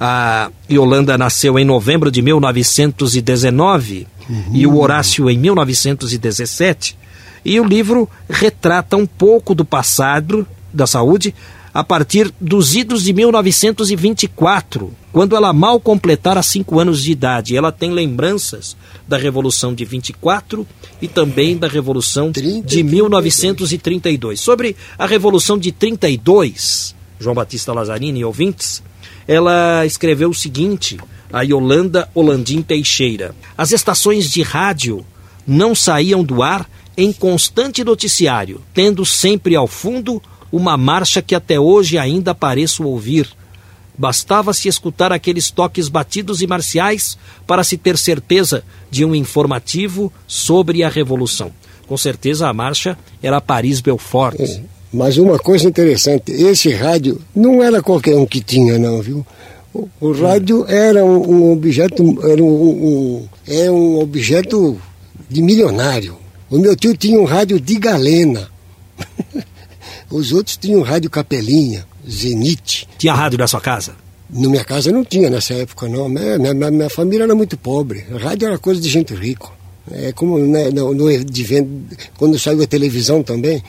A Yolanda nasceu em novembro de 1919 e o Horácio em 1917. E o livro retrata um pouco do passado da saúde a partir dos idos de 1924, quando ela mal completara cinco anos de idade. Ela tem lembranças da Revolução de 24 e também da Revolução Trinta de e 1932. Sobre a Revolução de 32, João Batista Lazzarini e ouvintes, ela escreveu o seguinte, a Yolanda Holandim Teixeira. As estações de rádio não saíam do ar em constante noticiário, tendo sempre ao fundo uma marcha que até hoje ainda pareço ouvir. Bastava-se escutar aqueles toques batidos e marciais para se ter certeza de um informativo sobre a Revolução. Com certeza a marcha era Paris-Belfort. Mas uma coisa interessante, esse rádio não era qualquer um que tinha, não, viu? O, o rádio era um, um objeto, era um, um- é um objeto de milionário. O meu tio tinha um rádio de galena. (laughs) Os outros tinham rádio capelinha, zenite. Tinha rádio na sua casa? Na minha casa não tinha nessa época, não. Minha, minha, minha família era muito pobre. Rádio era coisa de gente rica. É como né, no, no, de quando saiu a televisão também,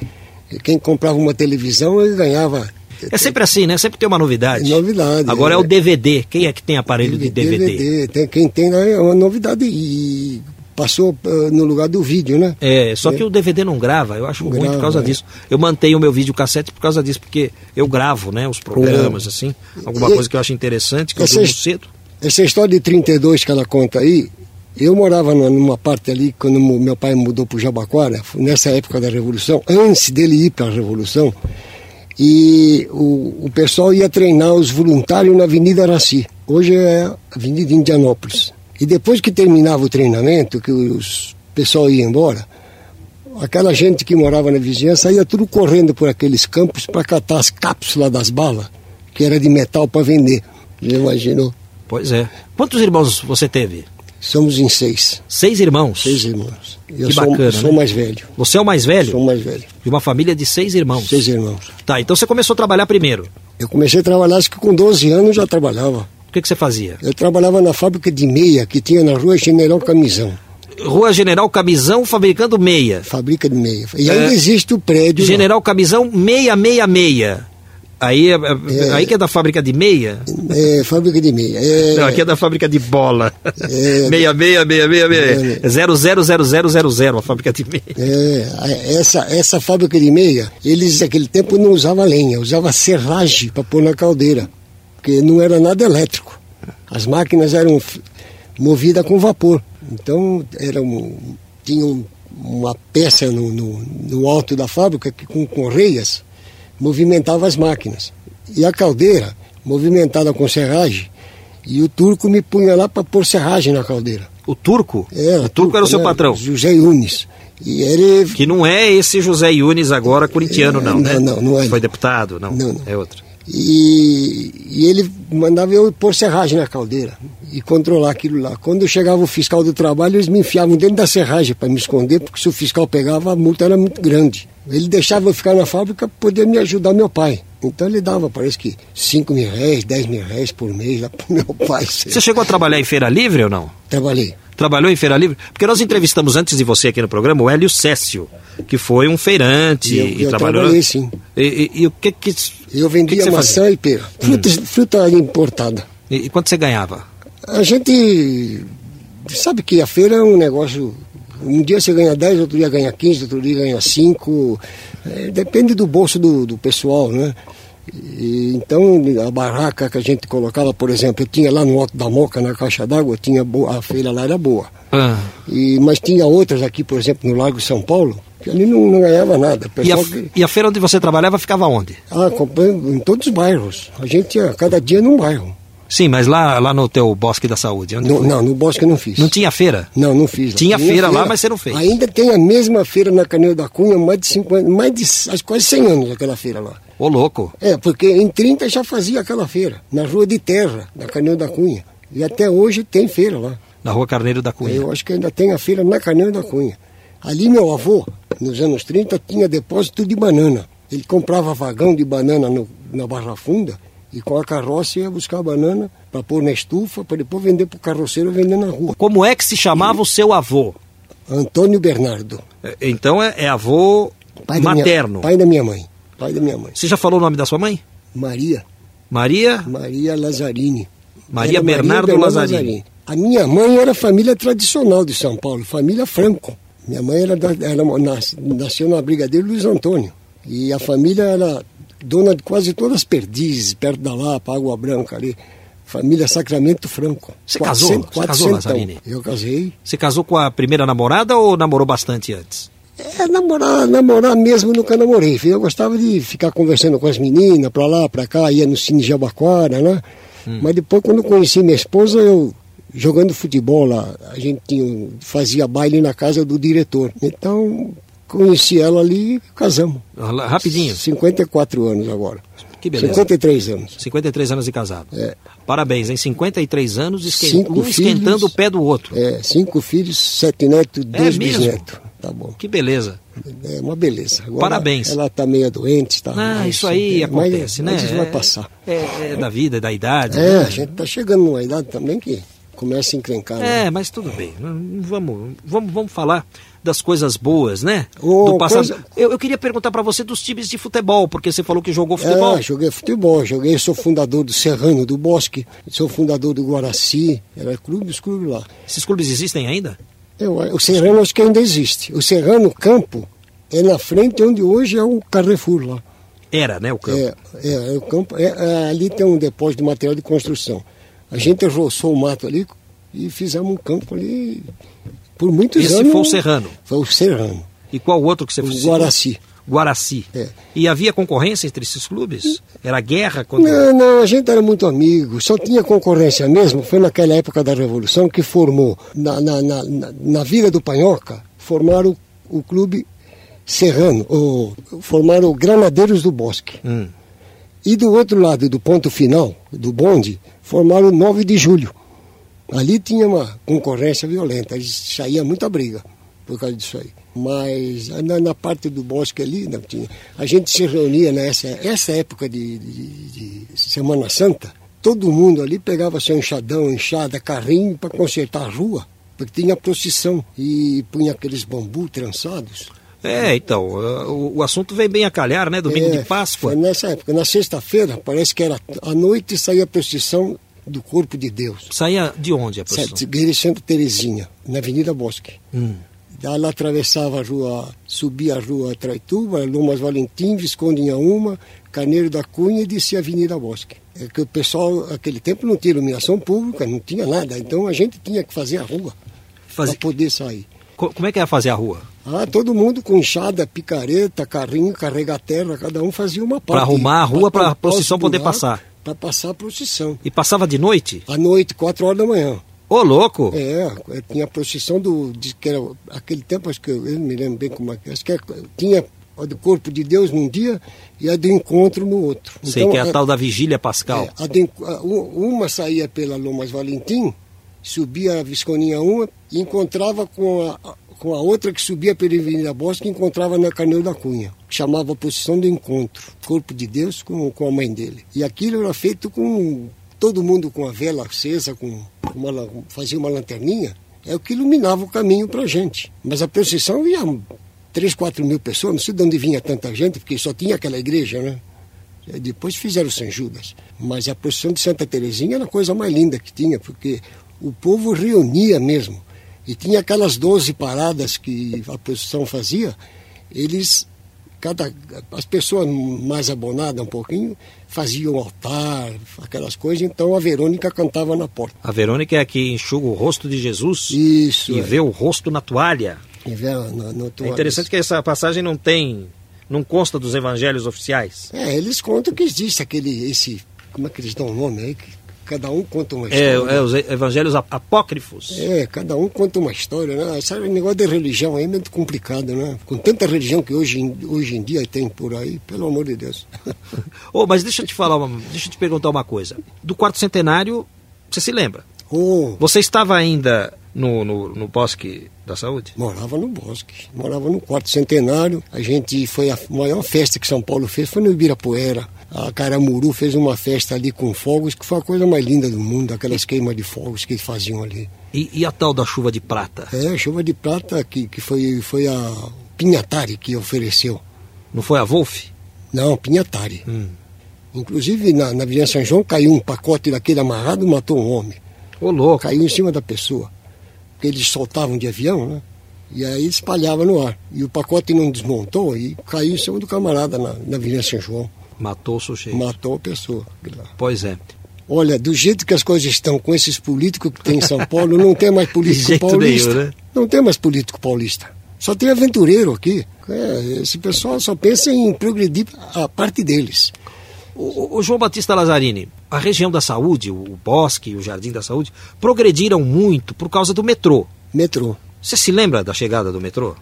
quem comprava uma televisão ele ganhava. É sempre assim, né? Sempre tem uma novidade. Novidade, Agora é, é. o DVD. Quem é que tem aparelho de DVD? Tem, quem tem é uma novidade e passou ah, no lugar do vídeo, né? É, só que o DVD não grava, eu acho Não ruim por grava, causa é. disso. Eu mantenho o meu videocassete por causa disso, porque eu gravo, né, os programas, assim, alguma E- coisa que eu acho interessante, que eu durmo cedo. Essa história de 32 que ela conta aí, eu morava numa- parte ali, quando meu pai mudou para o Jabaquara, nessa época da Revolução, antes dele ir para a Revolução, e o, o pessoal ia treinar os voluntários na Avenida Araci. Hoje é a Avenida Indianópolis. E depois que terminava o treinamento, que os pessoal ia embora, aquela gente que morava na vizinhança ia tudo correndo por aqueles campos para catar as cápsulas das balas, que era de metal para vender. Já imaginou? Pois é. Quantos irmãos você teve? Somos em seis. Seis irmãos. Seis irmãos. Eu Que sou, bacana, sou né? mais velho. Você é o mais velho? Sou mais velho. De uma família de seis irmãos. Seis irmãos. Tá, então você começou a trabalhar primeiro. Eu comecei a trabalhar, acho que com 12 anos já trabalhava. O que, que você fazia? Eu trabalhava na fábrica de meia que tinha na rua General Camisão. Rua General Camisão fabricando meia. Fábrica de meia. E É. ainda existe o prédio. lá. General Camisão 666. Aí, é- é- aí que é da fábrica de meia? É, fábrica de meia. É, Não, aqui é da fábrica de bola. É. 6666. a fábrica de meia. é, essa, essa fábrica de meia, eles naquele tempo não usavam lenha, usava serragem para pôr na caldeira, porque não era nada elétrico. As máquinas eram movidas com vapor. Então era um, tinha um- uma peça no, no, no alto da fábrica que com correias movimentava as máquinas. E a caldeira, movimentada com serragem, e o turco me punha lá para pôr serragem na caldeira. O turco? Era, o turco era o seu né? patrão. José Yunes. E ele Que não é esse José Yunes agora corintiano, não, Não, né? não, não é. Foi deputado, não. Não, não. É outro. E, e ele mandava eu pôr serragem na caldeira e controlar aquilo lá. Quando chegava o fiscal do trabalho, eles me enfiavam dentro da serragem para me esconder, porque se o fiscal pegava, a multa era muito grande. Ele deixava eu ficar na fábrica para poder me ajudar meu pai. Então ele dava, parece que 5 mil reais, 10 mil reais por mês lá para (laughs) meu pai. Você chegou a trabalhar em Feira Livre ou não? Trabalhei. Trabalhou em Feira Livre? Porque nós entrevistamos antes de você aqui no programa o Hélio Cécio, que foi um feirante E eu- e eu trabalhou. trabalhei, sim. E, e- e o que que. Eu que vendia que você maçã fazia? e pera. Fruta, fruta importada. E, e quanto você ganhava? A gente sabe que a feira é um negócio. Um dia você ganha 10, outro dia ganha 15, outro dia ganha 5. É, depende do bolso do, do pessoal, né? E, então, a barraca que a gente colocava, por exemplo, eu tinha lá no Alto da Moca, na caixa d'água, tinha boa, a feira lá era boa. Ah. E, mas tinha outras aqui, por exemplo, no Largo São Paulo, que ali não, não ganhava nada. E a, que- e a feira onde você trabalhava ficava onde? ah, em todos os bairros. A gente tinha cada dia num bairro. Sim, mas lá, lá no teu Bosque da Saúde. No- não, no Bosque eu não fiz. Não tinha feira? Não, não fiz. Tinha feira lá, mas você não fez. Ainda tem a mesma feira na Caneiro da Cunha, mais de 50, mais de acho, quase 100 anos aquela feira lá. Ô, louco. É, porque em 30 já fazia aquela feira, na Rua de Terra, na Caneiro da Cunha. E até hoje tem feira lá. Na rua Carneiro da Cunha. Eu acho que ainda tem a feira na Caneiro da Cunha. Ali meu avô, nos anos 30, tinha depósito de banana. Ele comprava vagão de banana no- na Barra Funda e com a carroça ia buscar a banana para pôr na estufa, para depois vender para o carroceiro vender na rua. Como é que se chamava o seu avô? Antônio Bernardo. É, Então é, é avô pai da minha- materno. pai da minha mãe. Pai da minha mãe. Você já falou o nome da sua mãe? Maria. Maria? Maria Lazarini. Maria Era Bernardo Lazarini. A minha mãe era família tradicional de São Paulo, família Franco. Minha mãe era, da, era nas- nasceu na Brigadeiro Luiz Antônio. E a família era dona de quase todas as perdizes, perto da Lapa, Água Branca ali. Família Sacramento Franco. Você casou? Você casou, quatrocentão. Lazarini? Eu casei. Você casou com a primeira namorada ou namorou bastante antes? É, namorar, namorar mesmo nunca namorei. Eu gostava de ficar conversando com as meninas, pra lá, pra cá, ia no Cine Jabaquara, né? Mas depois, quando conheci minha esposa, eu jogando futebol lá, a gente tinha, fazia baile na casa do diretor. Então, conheci ela ali e casamos. Ah, Rapidinho. 54 anos agora. Que beleza. 53 anos. 53 anos de casado. É. Parabéns, em 53 anos, esquen- Cinco um esquentando filhos. o pé do outro. É, cinco filhos, sete netos, dois É bisnetos. Tá bom. Que beleza. É uma beleza. Agora, Parabéns. Ela tá meio doente, tá? Ah, mas isso aí é, mas- acontece, né? mas isso vai É- passar. É, é da vida, é da idade. É, né? a gente tá chegando numa idade também que começa a encrencar. né? É, mas tudo bem. Não Vamos, vamos, vamos falar das coisas boas, né? Ô, Do passado. coisa- Eu, eu queria perguntar para você dos times de futebol, porque você falou que jogou futebol. É, joguei futebol, joguei, sou fundador do Serrano do Bosque, sou fundador do Guaraci, era clube, os clubes lá. Esses clubes existem ainda? Eu, o Serrano acho que ainda existe. O Serrano Campo é na frente onde hoje é o Carrefour lá. Era, né, o campo. É, é, é o campo, é, é, ali tem um depósito de material de construção. A gente roçou o mato ali e fizemos um campo ali por muitos Esse anos. foi o Serrano. Foi o Serrano. E qual outro que você O citou? Guaraci. Guaraci. É. E havia concorrência entre esses clubes? Era guerra contra. Não, não, a gente era muito amigo, só tinha concorrência mesmo. Foi naquela época da Revolução que formou, na, na, na, na, na Vila do Panhoca, formaram o, o clube Serrano, o, formaram o Granadeiros do Bosque. Hum. E do outro lado, do ponto final, do bonde, formaram o 9 de julho. Ali tinha uma concorrência violenta, saía muita briga por causa disso aí. Mas na, na parte do bosque ali, não tinha. A gente se reunia nessa essa época de, de- de Semana Santa, todo mundo ali pegava seu enxadão, enxada, carrinho para consertar a rua, porque tinha procissão e punha aqueles bambu trançados. É, então, uh, o, o assunto vem bem a calhar, né? Domingo É, de Páscoa. Foi nessa época. Na sexta-feira, parece que era à noite saía a procissão do Corpo de Deus. Saía de onde a procissão? Sete, Igreja Santa Terezinha, na Avenida Bosque. Hum. Ela atravessava a rua, subia a rua Traituba, Lomas Valentim, Visconde Inhaúma, Carneiro da Cunha e descia a Avenida Bosque. É que o pessoal, naquele tempo, não tinha iluminação pública, não tinha nada. Então a gente tinha que fazer a rua Fazi- para poder sair. Co- Como é que ia fazer a rua? Ah, todo mundo com enxada, picareta, carrinho, carregar terra, cada um fazia uma parte. Pra arrumar a rua, pra tampar procissão poder passar. Para passar a procissão. E passava de noite? À noite, quatro horas da manhã. Ô, louco! É, é, tinha a procissão do. De, que era, aquele tempo, acho que eu, eu não me lembro bem como é que. Acho que é- tinha a do corpo de Deus num dia e a do encontro no outro. Sei que é a tal da Vigília Pascal. é, a enco- a- uma saía pela Lomas Valentim, subia a Visconinha uma e encontrava com a, com a outra que subia pela Avenida Bosque e encontrava na Carneiro da Cunha. que Chamava a posição do encontro. Corpo de Deus com, com a mãe dele. E aquilo era feito com todo mundo com a vela acesa, com uma, fazia uma lanterninha. É o que iluminava o caminho para a gente. Mas a procissão ia 3, 4 mil pessoas, não sei de onde vinha tanta gente, porque só tinha aquela igreja, né? Depois fizeram São Judas. Mas a procissão de Santa Terezinha era a coisa mais linda que tinha, porque o povo reunia mesmo. E tinha aquelas 12 paradas que a procissão fazia, eles cada, as pessoas mais abonadas um pouquinho faziam altar, aquelas coisas, então a Verônica cantava na porta. A Verônica é a que enxuga o rosto de Jesus Isso. e é. vê o rosto na toalha. E vê na- na É toalha. interessante que essa passagem não tem, não consta dos evangelhos oficiais. É, eles contam que existe aquele, esse, como é que eles dão o nome aí? Cada um conta uma É, história. é os evangelhos ap- apócrifos. É, cada um conta uma história, né? Esse negócio de religião aí é muito complicado, né? Com tanta religião que hoje, em- hoje em dia tem por aí, pelo amor de Deus. (laughs) Oh, mas deixa eu te falar, uma, deixa eu te perguntar uma coisa. Do quarto centenário, você se lembra? Oh, Você estava ainda no, no, no Bosque da Saúde? morava no bosque, morava no quarto centenário. A gente foi a maior festa que São Paulo fez foi no Ibirapuera. A Caramuru fez uma festa ali com fogos, que foi a coisa mais linda do mundo, aquelas queimas de fogos que faziam ali. E, e a tal da chuva de prata? É, chuva de prata que, que foi, foi a Pinhatari que ofereceu. Não foi a Wolf? Não, Pinhatari. Hum. Inclusive na, na Avenida São João caiu um pacote daquele amarrado, matou um homem. Ô, louco. Caiu em cima da pessoa. Porque eles soltavam de avião, né? E aí espalhava no ar. E o pacote não desmontou e caiu em cima do camarada na, na Avenida São João. Matou o sujeito. Matou a pessoa. Pois é. Olha, do jeito que as coisas estão com esses políticos que tem em São Paulo, não tem mais (laughs) político paulista. nenhum, né? Não tem mais político paulista. Só tem aventureiro aqui. É, esse pessoal só pensa em progredir a parte deles. O, o- João Batista Lazzarini, a região da saúde, o, Bosque e o Jardim da Saúde, progrediram muito por causa do metrô. Metrô. Você se lembra da chegada do metrô?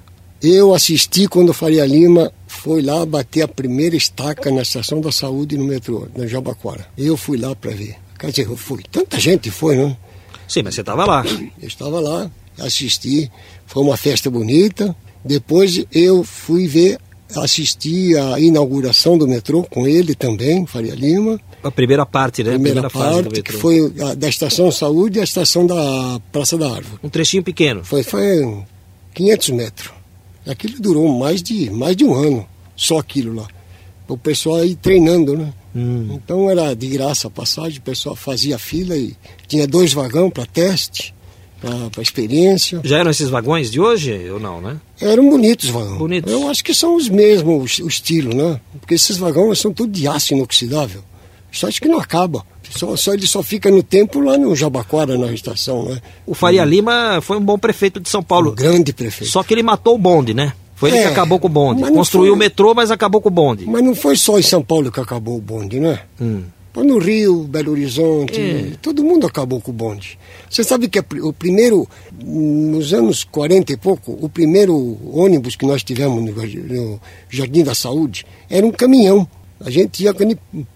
Eu assisti quando o Faria Lima foi lá bater a primeira estaca na estação da saúde no metrô, na Jabaquara. Eu fui lá para ver. Quer dizer, eu fui. Tanta gente foi, né? Sim, mas você estava lá. Eu estava lá, assisti. Foi uma festa bonita. Depois eu fui ver, assisti a inauguração do metrô com ele também, Faria Lima. A primeira parte, né? A Primeira, primeira fase do parte, que foi a- da Estação Saúde à Estação da Praça da Árvore. Um trechinho pequeno. Foi, foi 500 metros. Aquilo durou mais de, mais de um ano, só aquilo lá. O pessoal ir treinando, né? Hum. Então era de graça a passagem, o pessoal fazia fila e tinha dois vagões para teste, para experiência. Já eram esses vagões de hoje ou não, né? Eram bonitos os vagões. Bonitos. Eu acho que são os mesmos, o estilo, né? Porque esses vagões são tudo de aço inoxidável. Só acho que não acaba. Só, só ele só fica no tempo lá no Jabaquara, na estação, né? O Faria Lima foi um bom prefeito de São Um Paulo. grande prefeito. Só que ele matou o bonde, né? Foi ele É, que acabou com o bonde. Construiu foi- o metrô, mas acabou com o bonde. Mas não foi só em São Paulo que acabou o bonde, né? Hum. No Rio, Belo Horizonte, É. todo mundo acabou com o bonde. Você sabe que a o primeiro, nos anos 40 e pouco, o primeiro ônibus que nós tivemos no, no Jardim da Saúde era um caminhão. A gente ia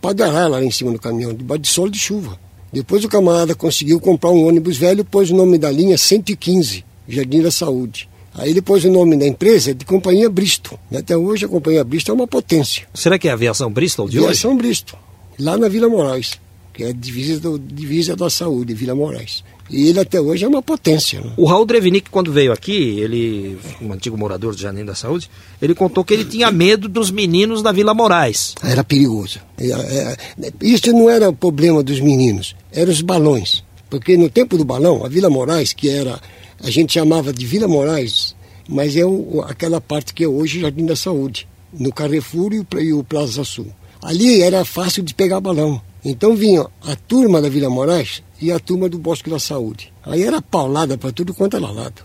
padarar lá em cima do caminhão, debaixo de sol de chuva. Depois o camarada conseguiu comprar um ônibus velho, pôs o nome da linha 115, Jardim da Saúde. Aí ele pôs o nome da empresa de Companhia Bristol. E até hoje a Companhia Bristol é uma potência. Será que é a aviação Bristol de hoje? Aviação Bristol, lá na Vila Moraes, que é a divisa, do, divisa da saúde, Vila Moraes. E ele até hoje é uma potência. Né? O Raul Drevinick, quando veio aqui, ele, um antigo morador do Jardim da Saúde, ele contou que ele tinha medo dos meninos da Vila Moraes. Era perigoso. É, é, isso não era o problema dos meninos, eram os balões. Porque no tempo do balão, a Vila Moraes, que era, a gente chamava de Vila Moraes, mas é aquela parte que é hoje Jardim da Saúde, no Carrefour e o Plaza Sul. Ali era fácil de pegar balão. Então vinha a turma da Vila Moraes e a turma do Bosque da Saúde. Aí era paulada para tudo quanto era lado.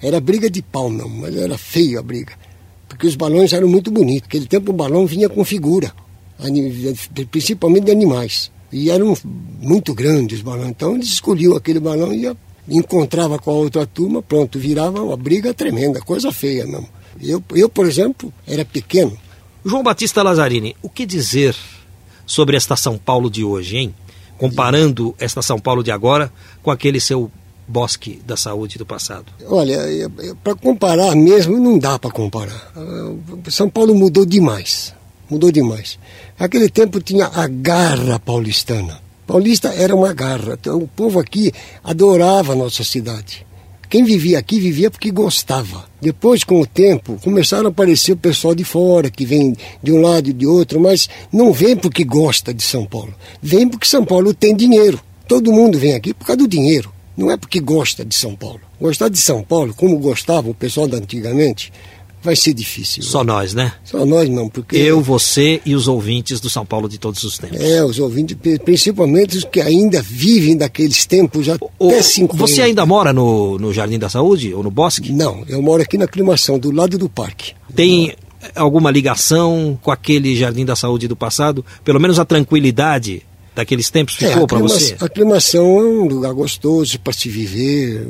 Era briga de pau não, mas era feio a briga. Porque os balões eram muito bonitos. Naquele tempo o balão vinha com figura, principalmente de animais. E eram muito grandes os balões. Então eles escolhiam aquele balão e encontrava com a outra turma, pronto, virava uma briga tremenda, coisa feia mesmo. Eu, eu por exemplo, era pequeno. João Batista Lazzarini, o que dizer sobre esta São Paulo de hoje, hein? Comparando esta São Paulo de agora com aquele seu bosque da saúde do passado. Olha, para comparar mesmo, não dá para comparar. Ah, São Paulo mudou demais. Mudou demais. Naquele tempo tinha a garra paulistana. Paulista era uma garra. Então, o povo aqui adorava a nossa cidade. Quem vivia aqui vivia porque gostava. Depois, com o tempo, começaram a aparecer o pessoal de fora, que vem de um lado e de outro, mas não vem porque gosta de São Paulo. Vem porque São Paulo tem dinheiro. Todo mundo vem aqui por causa do dinheiro. Não é porque gosta de São Paulo. Gostar de São Paulo, como gostava o pessoal da antigamente, vai ser difícil. Só nós, né? Só nós não, porque... Eu, você e os ouvintes do São Paulo de todos os tempos. É, os ouvintes, principalmente os que ainda vivem daqueles tempos até o, 50. Você ainda mora no, no Jardim da Saúde ou no Bosque? Não, eu moro aqui na aclimação, do lado do parque. Tem alguma ligação com aquele Jardim da Saúde do passado? Pelo menos a tranquilidade daqueles tempos ficou é, para você? A aclimação é um lugar gostoso para se viver,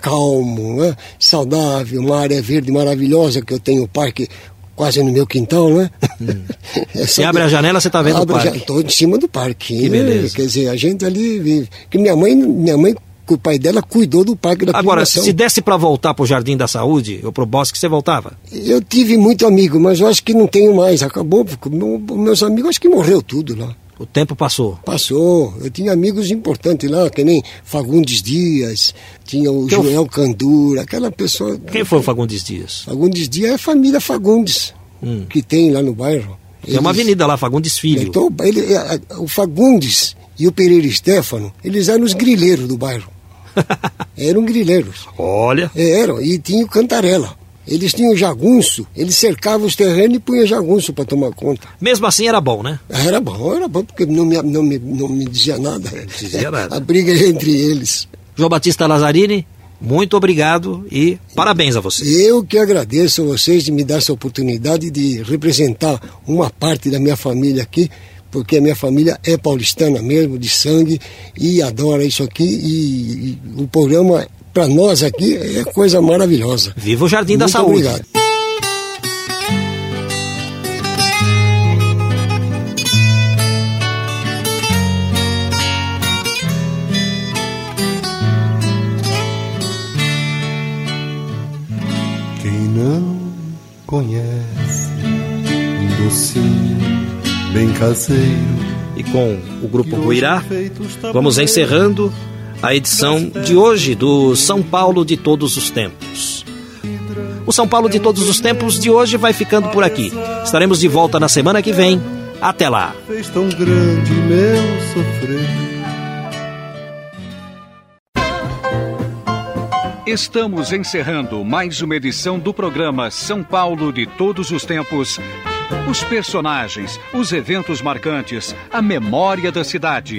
calmo, né? saudável, uma área verde maravilhosa que eu tenho o parque quase no meu quintal, né? Hum. (laughs) É você abre a janela, você está vendo o parque? Estou em cima do parque. Que né? beleza. Quer dizer, a gente ali vive. Que minha mãe, minha mãe o pai dela cuidou do parque da Agora, se desse para voltar para o Jardim da Saúde ou para o Bosque, você voltava? Eu tive muito amigo, mas eu acho que não tenho mais. Acabou, meus amigos acho que morreu tudo lá. O tempo passou. Passou. Eu tinha amigos importantes lá, que nem Fagundes Dias, tinha o que Joel. Candura, aquela pessoa. Quem foi o Fagundes Dias? Fagundes Dias é a família Fagundes, hum. que tem lá no bairro. Tem uma avenida lá, Fagundes Filho. Então, ele, é, o Fagundes e o Pereira Stefano, eles eram os grileiros do bairro. (laughs) eram grileiros. Olha. É, eram, e tinha o Cantarela. Eles tinham jagunço, eles cercavam os terrenos e punham jagunço para tomar conta. Mesmo assim era bom, né? Era bom, era bom, porque não me, não me, não me dizia nada. Não dizia nada. A briga entre eles. João Batista Lazzarini, muito obrigado e parabéns a você. Eu que agradeço a vocês de me dar essa oportunidade de representar uma parte da minha família aqui, porque a minha família é paulistana mesmo, de sangue, e adora isso aqui. E, e o programa para nós aqui é coisa maravilhosa. Viva o Jardim Muito da Saúde. Obrigado. Quem não conhece um docinho bem caseiro. E com o grupo Guirá, vamos encerrando a edição de hoje do São Paulo de Todos os Tempos. O São Paulo de Todos os Tempos de hoje vai ficando por aqui. Estaremos de volta na semana que vem. Até lá. Fez tão grande meu sofrer. Estamos encerrando mais uma edição do programa São Paulo de Todos os Tempos. Os personagens, os eventos marcantes, a memória da cidade